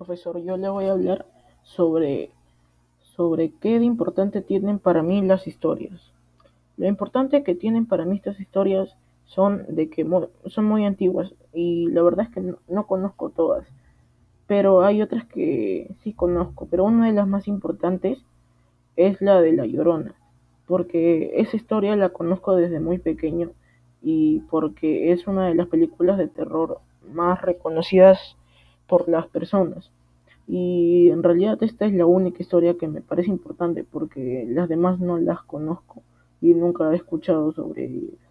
Profesor, yo le voy a hablar sobre, sobre qué de importante tienen para mí las historias. Lo importante que tienen para mí estas historias son de que son muy antiguas y la verdad es que no, no conozco todas, pero hay otras que sí conozco, pero una de las más importantes es la de La Llorona, porque esa historia la conozco desde muy pequeño y porque es una de las películas de terror más reconocidas por las personas. Y en realidad esta es la única historia que me parece importante porque las demás no las conozco y nunca he escuchado sobre ellas.